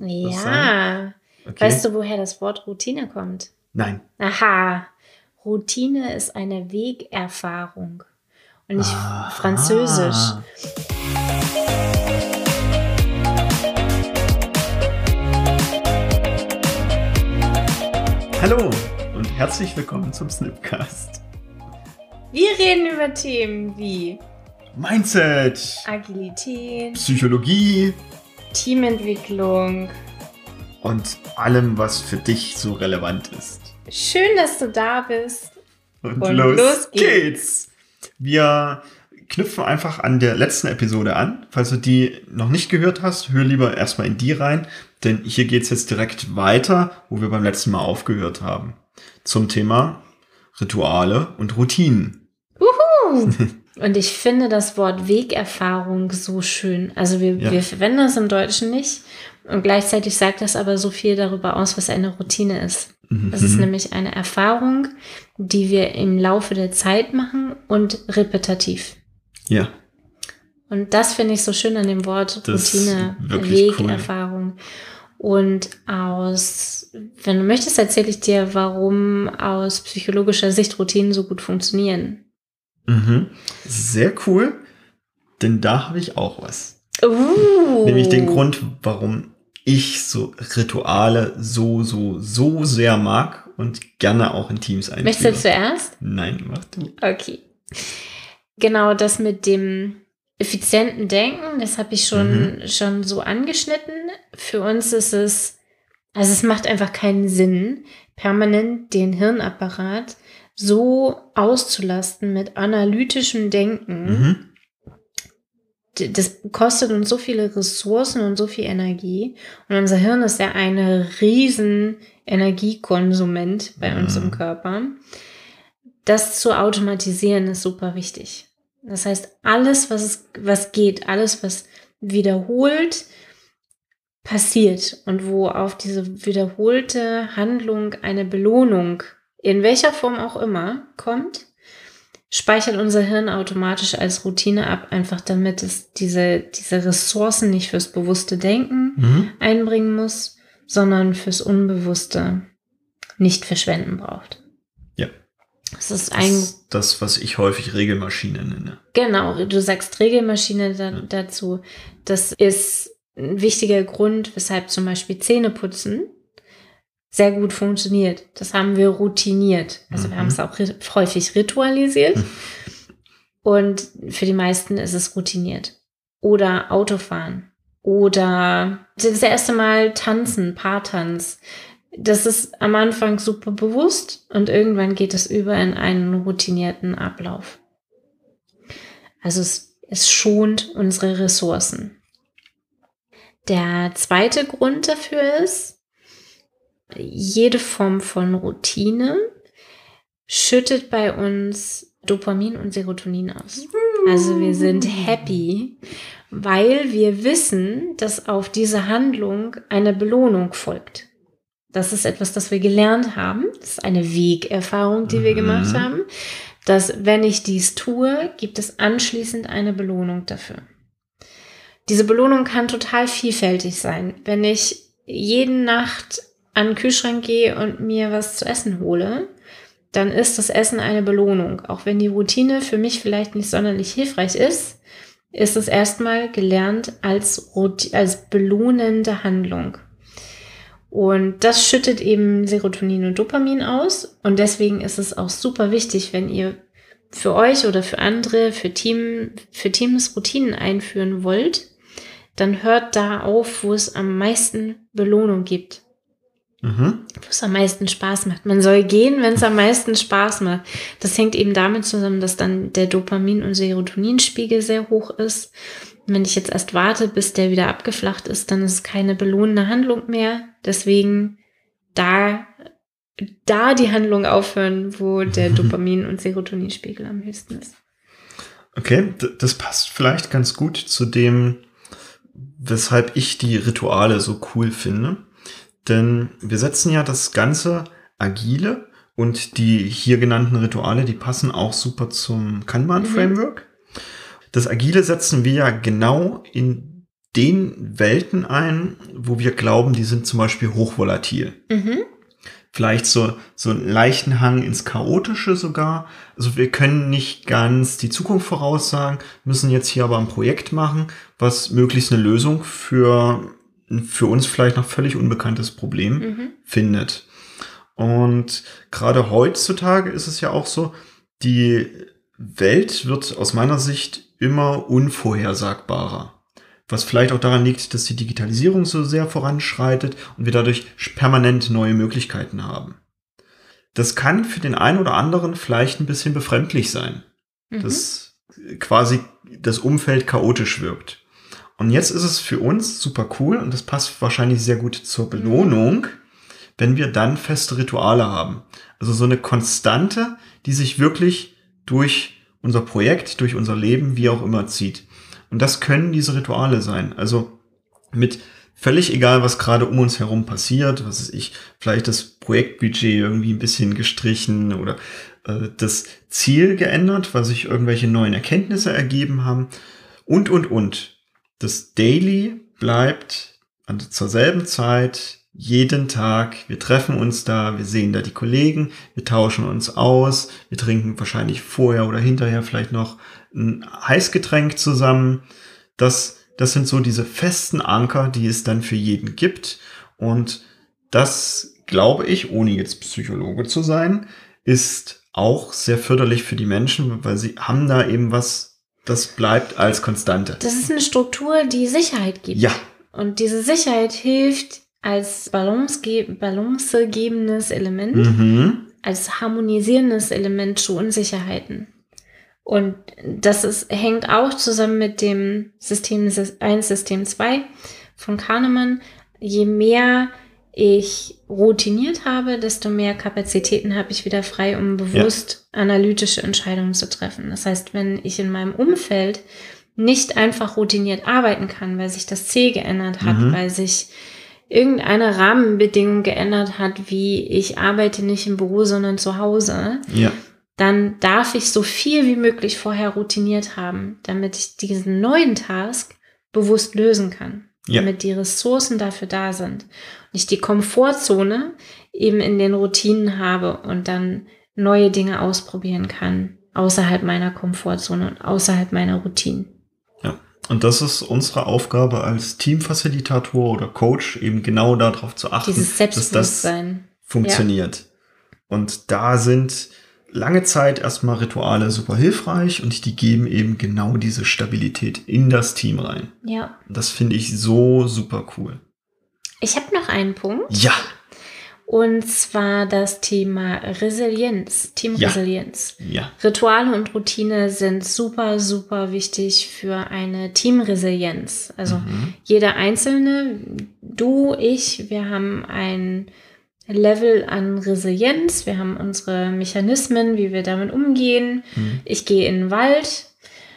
Ja. Okay. Weißt du, woher das Wort Routine kommt? Nein. Aha. Routine ist eine Wegerfahrung. Und nicht Aha. Französisch. Hallo und herzlich willkommen zum Snipcast. Wir reden über Themen wie Mindset, Agilität, Psychologie Teamentwicklung. und allem, was für dich so relevant ist. Schön, dass du da bist. Und, Und los, los geht's. geht's. Wir knüpfen einfach an der letzten Episode an. Falls du die noch nicht gehört hast, hör lieber erstmal in die rein, denn hier geht's jetzt direkt weiter, wo wir beim letzten Mal aufgehört haben. Zum Thema Rituale und Routinen. Und ich finde das Wort Wegerfahrung so schön. Also wir, Ja. wir verwenden das im Deutschen nicht. Und gleichzeitig sagt das aber so viel darüber aus, was eine Routine ist. Es ist nämlich eine Erfahrung, die wir im Laufe der Zeit machen und repetitiv. Ja, Und das finde ich so schön an dem Wort Das Routine, wirklich cool. Wegerfahrung. Und aus, wenn du möchtest, erzähle ich dir, warum aus psychologischer Sicht Routinen so gut funktionieren. Mhm. sehr cool, denn da habe ich auch was. Uh. Nämlich den Grund, warum ich so Rituale so, so, so sehr mag und gerne auch in Teams einführe. Möchtest du zuerst? Nein, mach du. Okay. Genau, das mit dem effizienten Denken, das habe ich schon, schon so angeschnitten. Für uns ist es, also es macht einfach keinen Sinn, permanent den Hirnapparat so auszulasten mit analytischem Denken. Mhm. Das kostet uns so viele Ressourcen und so viel Energie. Und unser Hirn ist ja eine riesen Energiekonsument bei uns Mhm. im Körper. Das zu automatisieren ist super wichtig. Das heißt, alles, was, es, was geht, alles, was wiederholt passiert und wo auf diese wiederholte Handlung eine Belohnung, in welcher Form auch immer, kommt, speichert unser Hirn automatisch als Routine ab, einfach damit es diese, diese Ressourcen nicht fürs bewusste Denken Mhm. einbringen muss, sondern fürs Unbewusste nicht verschwenden braucht. Ja. Das ist Das ein, ist das, was ich häufig Regelmaschine nenne. genau, du sagst Regelmaschine da, Ja. dazu. Das ist ein wichtiger Grund, weshalb zum Beispiel Zähneputzen sehr gut funktioniert. Das haben wir routiniert. Also wir Mhm. haben es auch ri- häufig ritualisiert. Und für die meisten ist es routiniert. Oder Autofahren. Oder das erste Mal tanzen, Paartanz. Das ist am Anfang super bewusst und irgendwann geht es über in einen routinierten Ablauf. Also es, es schont unsere Ressourcen. Der zweite Grund dafür ist, jede Form von Routine schüttet bei uns Dopamin und Serotonin aus. Also wir sind happy, weil wir wissen, dass auf diese Handlung eine Belohnung folgt. Das ist etwas, das wir gelernt haben. Das ist eine Wegerfahrung, die wir Mhm. gemacht haben. Dass wenn ich dies tue, gibt es anschließend eine Belohnung dafür. Diese Belohnung kann total vielfältig sein. Wenn ich jeden Nacht an den Kühlschrank gehe und mir was zu essen hole, dann ist das Essen eine Belohnung. Auch wenn die Routine für mich vielleicht nicht sonderlich hilfreich ist, ist es erstmal gelernt als, als belohnende Handlung. Und das schüttet eben Serotonin und Dopamin aus. Und deswegen ist es auch super wichtig, wenn ihr für euch oder für andere, für, Team, für Teams Routinen einführen wollt, dann hört da auf, wo es am meisten Belohnung gibt Mhm. wo es am meisten Spaß macht. Man soll gehen, wenn es am meisten Spaß macht. Das hängt eben damit zusammen, dass dann der Dopamin- und Serotoninspiegel sehr hoch ist. Und wenn ich jetzt erst warte, bis der wieder abgeflacht ist, dann ist es keine belohnende Handlung mehr. Deswegen da, da die Handlung aufhören, wo der Dopamin- und Serotoninspiegel am höchsten ist. Okay, das passt vielleicht ganz gut zu dem, weshalb ich die Rituale so cool finde. Denn wir setzen ja das ganze Agile und die hier genannten Rituale, die passen auch super zum Kanban-Framework. Das Agile setzen wir ja genau in den Welten ein, wo wir glauben, die sind zum Beispiel hochvolatil. Mhm. Vielleicht so, so einen leichten Hang ins Chaotische sogar. Also wir können nicht ganz die Zukunft voraussagen, müssen jetzt hier aber ein Projekt machen, was möglichst eine Lösung für, für uns vielleicht noch völlig unbekanntes Problem Mhm. findet. Und gerade heutzutage ist es ja auch so, die Welt wird aus meiner Sicht immer unvorhersagbarer. Was vielleicht auch daran liegt, dass die Digitalisierung so sehr voranschreitet und wir dadurch permanent neue Möglichkeiten haben. Das kann für den einen oder anderen vielleicht ein bisschen befremdlich sein, Mhm. dass quasi das Umfeld chaotisch wirkt. Und jetzt ist es für uns super cool und das passt wahrscheinlich sehr gut zur Belohnung, wenn wir dann feste Rituale haben. Also so eine Konstante, die sich wirklich durch unser Projekt, durch unser Leben, wie auch immer zieht. Und das können diese Rituale sein. Also mit völlig egal, was gerade um uns herum passiert, was ist ich, vielleicht das Projektbudget irgendwie ein bisschen gestrichen oder äh, das Ziel geändert, weil sich irgendwelche neuen Erkenntnisse ergeben haben und, und, und. Das Daily bleibt an, zur selben Zeit jeden Tag. Wir treffen uns da, wir sehen da die Kollegen, wir tauschen uns aus, wir trinken wahrscheinlich vorher oder hinterher vielleicht noch ein Heißgetränk zusammen. Das, das sind so diese festen Anker, die es dann für jeden gibt. Und das, glaube ich, ohne jetzt Psychologe zu sein, ist auch sehr förderlich für die Menschen, weil sie haben da eben was, das bleibt als Konstante. Das ist eine Struktur, die Sicherheit gibt. Ja, Und diese Sicherheit hilft als balance- balancegebendes Element, mhm. als harmonisierendes Element zu Unsicherheiten. Und das ist, hängt auch zusammen mit dem System 1, System 2 von Kahnemann. Je mehr ich routiniert habe, desto mehr Kapazitäten habe ich wieder frei, um bewusst analytische Entscheidungen zu treffen. Das heißt, wenn ich in meinem Umfeld nicht einfach routiniert arbeiten kann, weil sich das Ziel geändert hat, Mhm. weil sich irgendeine Rahmenbedingung geändert hat, wie ich arbeite nicht im Büro, sondern zu Hause, ja, dann darf ich so viel wie möglich vorher routiniert haben, damit ich diesen neuen Task bewusst lösen kann. Ja. Damit die Ressourcen dafür da sind. Und ich die Komfortzone eben in den Routinen habe und dann neue Dinge ausprobieren kann, außerhalb meiner Komfortzone und außerhalb meiner Routinen. ja. Und das ist unsere Aufgabe als Teamfacilitator oder Coach, eben genau darauf zu achten, dass das funktioniert. Und da sind lange Zeit erstmal Rituale super hilfreich und die geben eben genau diese Stabilität in das Team rein. Ja. Das finde ich so super cool. Ich habe noch einen Punkt. Ja, Und zwar das Thema Resilienz, Teamresilienz. ja, Rituale und Routine sind super, super wichtig für eine Teamresilienz. Also Mhm. jeder Einzelne, du, ich, wir haben ein Level an Resilienz, wir haben unsere Mechanismen, wie wir damit umgehen. Mhm. Ich gehe in den Wald,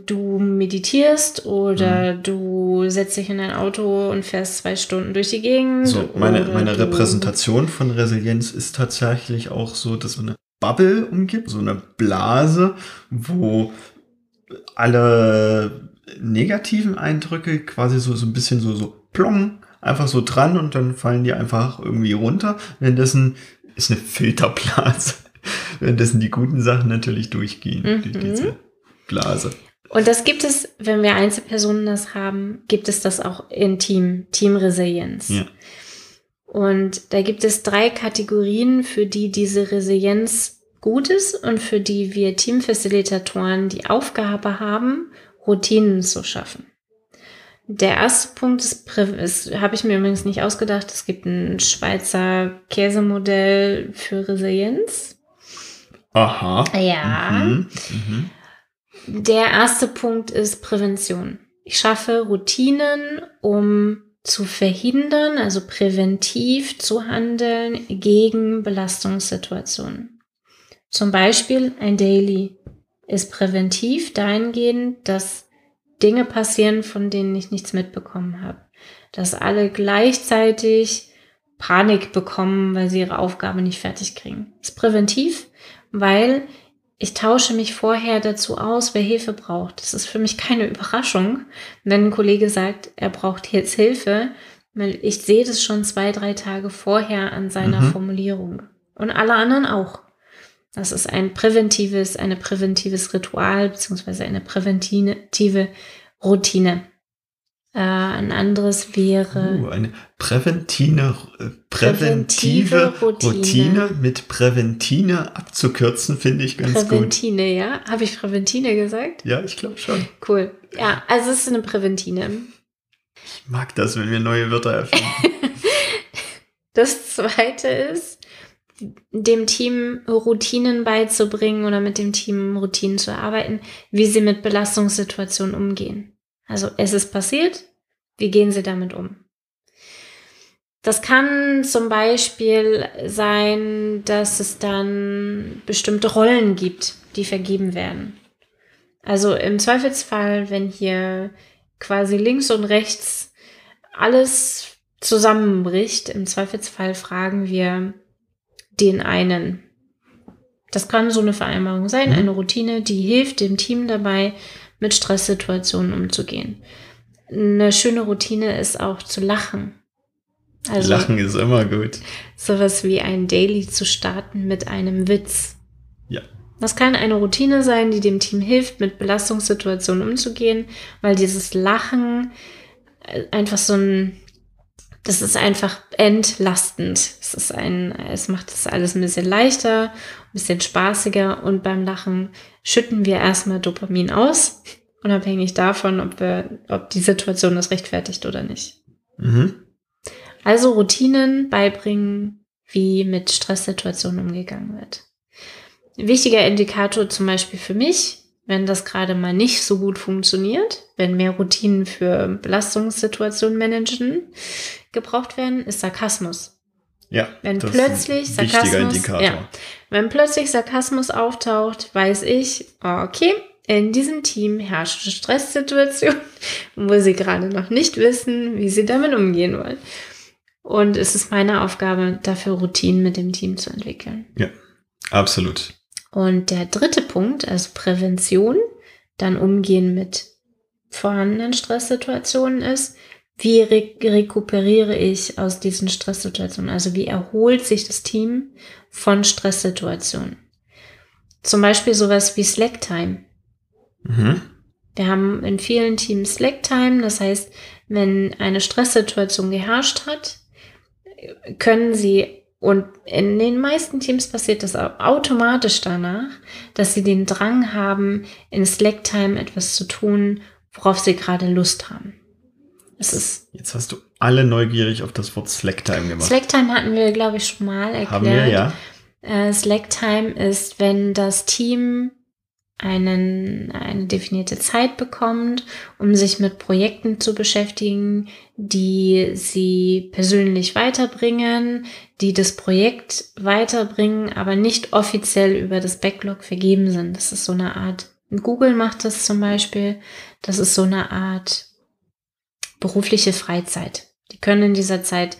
du meditierst oder Mhm. du setzt dich in dein Auto und fährst zwei Stunden durch die Gegend. So, meine, meine Repräsentation von Resilienz ist tatsächlich auch so, dass so eine Bubble umgibt, so eine Blase, wo alle negativen Eindrücke quasi so, so ein bisschen so, so plong, einfach so dran und dann fallen die einfach irgendwie runter. Währenddessen ist eine Filterblase. Währenddessen die guten Sachen natürlich durchgehen durch Mhm. diese Blase. Und das gibt es, wenn wir Einzelpersonen das haben, gibt es das auch in Team, Teamresilienz. Ja. Und da gibt es drei Kategorien, für die diese Resilienz gut ist und für die wir Teamfacilitatoren die Aufgabe haben, Routinen zu schaffen. Der erste Punkt ist, ist habe ich mir übrigens nicht ausgedacht, es gibt ein Schweizer Käsemodell für Resilienz. Aha. Ja. Mhm. Mhm. Der erste Punkt ist Prävention. Ich schaffe Routinen, um zu verhindern, also präventiv zu handeln gegen Belastungssituationen. Zum Beispiel ein Daily ist präventiv dahingehend, dass Dinge passieren, von denen ich nichts mitbekommen habe. Dass alle gleichzeitig Panik bekommen, weil sie ihre Aufgabe nicht fertig kriegen. Ist präventiv, weil Ich tausche mich vorher dazu aus, wer Hilfe braucht. Das ist für mich keine Überraschung, wenn ein Kollege sagt, er braucht jetzt Hilfe, weil ich sehe das schon zwei, drei Tage vorher an seiner mhm. Formulierung. Und alle anderen auch. Das ist ein präventives, eine präventives Ritual beziehungsweise eine präventive Routine. Äh, ein anderes wäre. Uh, eine präventive, äh, präventive, präventive Routine. Routine. mit Präventine abzukürzen, finde ich ganz Präventine, gut. Präventine, ja? Habe ich Präventine gesagt? Ja, ich glaube schon. Cool. Ja, also es ist eine Präventine. Ich mag das, wenn wir neue Wörter erfinden. das zweite ist, dem Team Routinen beizubringen oder mit dem Team Routinen zu erarbeiten, wie sie mit Belastungssituationen umgehen. Also es ist passiert, wie gehen sie damit um? Das kann zum Beispiel sein, dass es dann bestimmte Rollen gibt, die vergeben werden. Also im Zweifelsfall, wenn hier quasi links und rechts alles zusammenbricht, im Zweifelsfall fragen wir den einen. Das kann so eine Vereinbarung sein, mhm. eine Routine, die hilft dem Team dabei, mit Stresssituationen umzugehen. Eine schöne Routine ist auch zu lachen. Also lachen ist immer gut. Sowas wie ein Daily zu starten mit einem Witz. Ja. Das kann eine Routine sein, die dem Team hilft, mit Belastungssituationen umzugehen, weil dieses Lachen äh, einfach so ein, das ist einfach entlastend. Es ist ein, es macht das alles ein bisschen leichter, ein bisschen spaßiger und beim Lachen schütten wir erstmal Dopamin aus, unabhängig davon, ob wir, ob die Situation das rechtfertigt oder nicht. Mhm. Also Routinen beibringen, wie mit Stresssituationen umgegangen wird. Ein wichtiger Indikator zum Beispiel für mich, wenn das gerade mal nicht so gut funktioniert, wenn mehr Routinen für Belastungssituationen managen gebraucht werden, ist Sarkasmus. Ja, wenn plötzlich Sarkasmus, ja, wenn plötzlich Sarkasmus auftaucht, weiß ich, okay, in diesem Team herrscht eine Stresssituation, wo sie gerade noch nicht wissen, wie sie damit umgehen wollen. Und es ist meine Aufgabe, dafür Routinen mit dem Team zu entwickeln. Ja, absolut. Und der dritte Punkt, also Prävention, dann umgehen mit vorhandenen Stresssituationen ist, wie re rekuperiere ich aus diesen Stresssituationen? Also wie erholt sich das Team von Stresssituationen? Zum Beispiel sowas wie Slack-Time. Mhm. Wir haben in vielen Teams Slack-Time, das heißt, wenn eine Stresssituation geherrscht hat, können sie, und in den meisten Teams passiert das automatisch danach, dass sie den Drang haben, in Slack-Time etwas zu tun, worauf sie gerade Lust haben. Es ist Jetzt hast du alle neugierig auf das Wort Slacktime gemacht. Slacktime hatten wir, glaube ich, schon mal erklärt. Haben wir, ja. Äh, Slacktime ist, wenn das Team einen, eine definierte Zeit bekommt, um sich mit Projekten zu beschäftigen, die sie persönlich weiterbringen, die das Projekt weiterbringen, aber nicht offiziell über das Backlog vergeben sind. Das ist so eine Art, Google macht das zum Beispiel, das ist so eine Art berufliche Freizeit. Die können in dieser Zeit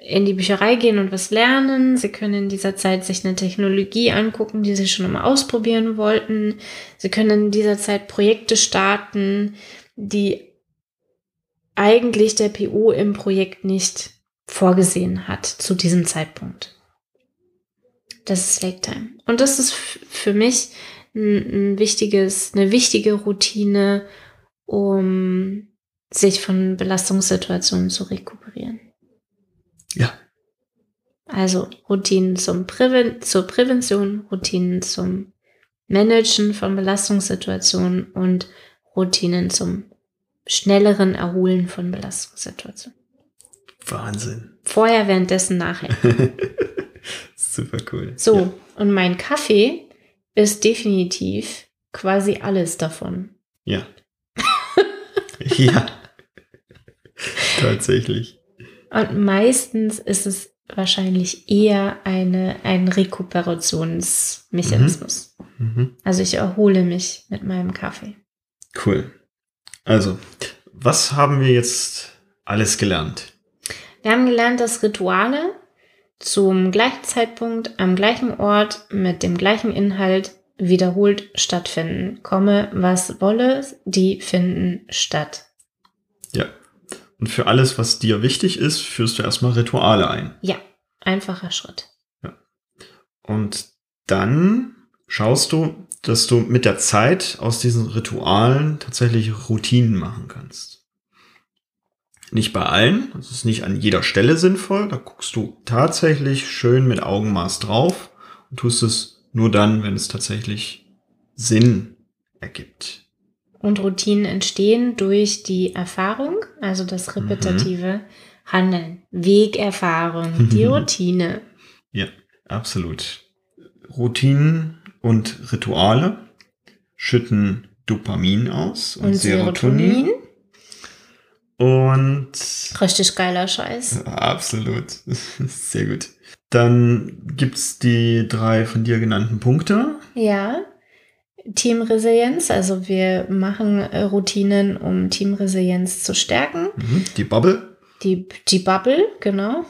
in die Bücherei gehen und was lernen. Sie können in dieser Zeit sich eine Technologie angucken, die sie schon immer ausprobieren wollten. Sie können in dieser Zeit Projekte starten, die eigentlich der PO im Projekt nicht vorgesehen hat zu diesem Zeitpunkt. Das ist Slack Time. Und das ist für mich ein, ein wichtiges, eine wichtige Routine, um sich von Belastungssituationen zu rekuperieren. Ja. Also Routinen zum Präven zur Prävention, Routinen zum Managen von Belastungssituationen und Routinen zum schnelleren Erholen von Belastungssituationen. Wahnsinn. Vorher, währenddessen, nachher. Super cool. So, ja. und mein Kaffee ist definitiv quasi alles davon. Ja. ja. Tatsächlich. Und meistens ist es wahrscheinlich eher eine, ein Rekuperationsmechanismus. Mhm. Mhm. Also ich erhole mich mit meinem Kaffee. Cool. Also, was haben wir jetzt alles gelernt? Wir haben gelernt, dass Rituale zum gleichen Zeitpunkt, am gleichen Ort, mit dem gleichen Inhalt wiederholt stattfinden. Komme, was wolle, die finden statt. Ja. Und für alles, was dir wichtig ist, führst du erstmal Rituale ein. Ja, einfacher Schritt. Und dann schaust du, dass du mit der Zeit aus diesen Ritualen tatsächlich Routinen machen kannst. Nicht bei allen, das ist nicht an jeder Stelle sinnvoll, da guckst du tatsächlich schön mit Augenmaß drauf und tust es nur dann, wenn es tatsächlich Sinn ergibt. Und Routinen entstehen durch die Erfahrung, also das repetitive Handeln. Wegerfahrung, die Routine. Ja, absolut. Routinen und Rituale schütten Dopamin aus und, Und Serotonin. Serotonin. Und Richtig geiler Scheiß. absolut. Sehr gut. Dann gibt's die drei von dir genannten Punkte. Ja. Teamresilienz, also wir machen äh, Routinen, um Teamresilienz zu stärken. Mhm. Die Bubble. Die, die Bubble, genau.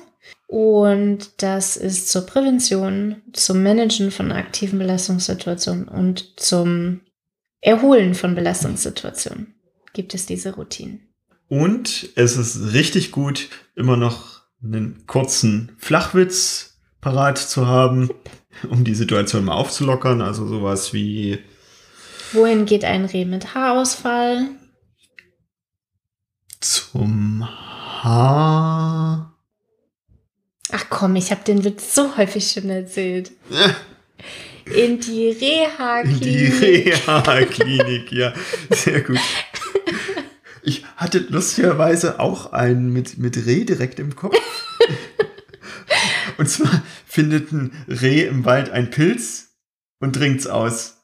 Und das ist zur Prävention, zum Managen von aktiven Belastungssituationen und zum Erholen von Belastungssituationen gibt es diese Routinen. Und es ist richtig gut, immer noch einen kurzen Flachwitz parat zu haben, um die Situation mal aufzulockern. Also sowas wie, Wohin geht ein Reh mit Haarausfall? zum Haar. Ach komm, ich habe den Witz so häufig schon erzählt. In die In die Reha-Klinik. Reha-Klinik, ja. Sehr gut. Ich hatte lustigerweise auch einen mit, mit Reh direkt im Kopf. Und zwar findet ein Reh im Wald einen Pilz und trinkt's aus.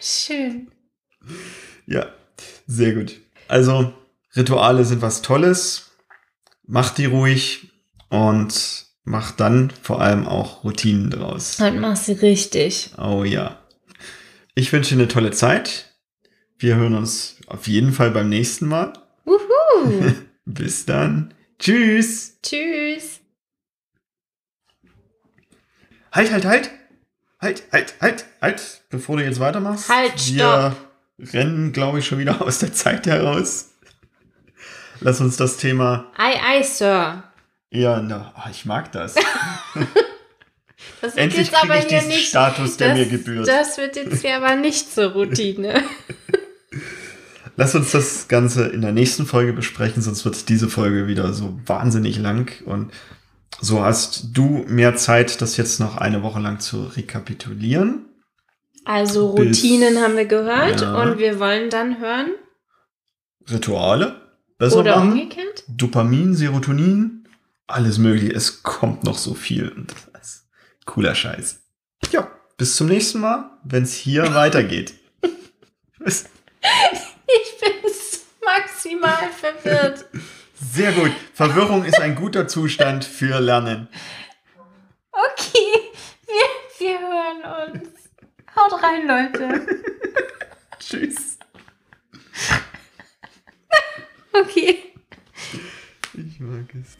Schön. Ja, sehr gut. Also, Rituale sind was Tolles. Mach die ruhig und mach dann vor allem auch Routinen draus. Und machst sie richtig. Oh ja. Ich wünsche dir eine tolle Zeit. Wir hören uns auf jeden Fall beim nächsten Mal. Wuhu. Bis dann. Tschüss. Tschüss. Halt, halt, halt. Halt, halt, halt, halt. Bevor du jetzt weitermachst. Halt, Wir rennen, glaube ich, schon wieder aus der Zeit heraus. Lass uns das Thema. Ei, ei, Sir. Ja, na, ah, ich mag das. Das Endlich jetzt aber kriege ich diesen nicht. Status, der das, mir gebührt. Das wird jetzt hier aber nicht zur Routine. Lass uns das Ganze in der nächsten Folge besprechen, sonst wird diese Folge wieder so wahnsinnig lang. Und so hast du mehr Zeit, das jetzt noch eine Woche lang zu rekapitulieren. Also Routinen haben wir gehört Ja. und wir wollen dann hören. Rituale besser Oder machen. umgekehrt? Dopamin, Serotonin, alles mögliche. Es kommt noch so viel. Und das ist cooler Scheiß. Ja, bis zum nächsten Mal, wenn es hier weitergeht. Bis- Ich bin maximal verwirrt. Sehr gut. Verwirrung ist ein guter Zustand für Lernen. Okay, wir, wir hören uns. Haut rein, Leute. Tschüss. Okay. Ich mag es.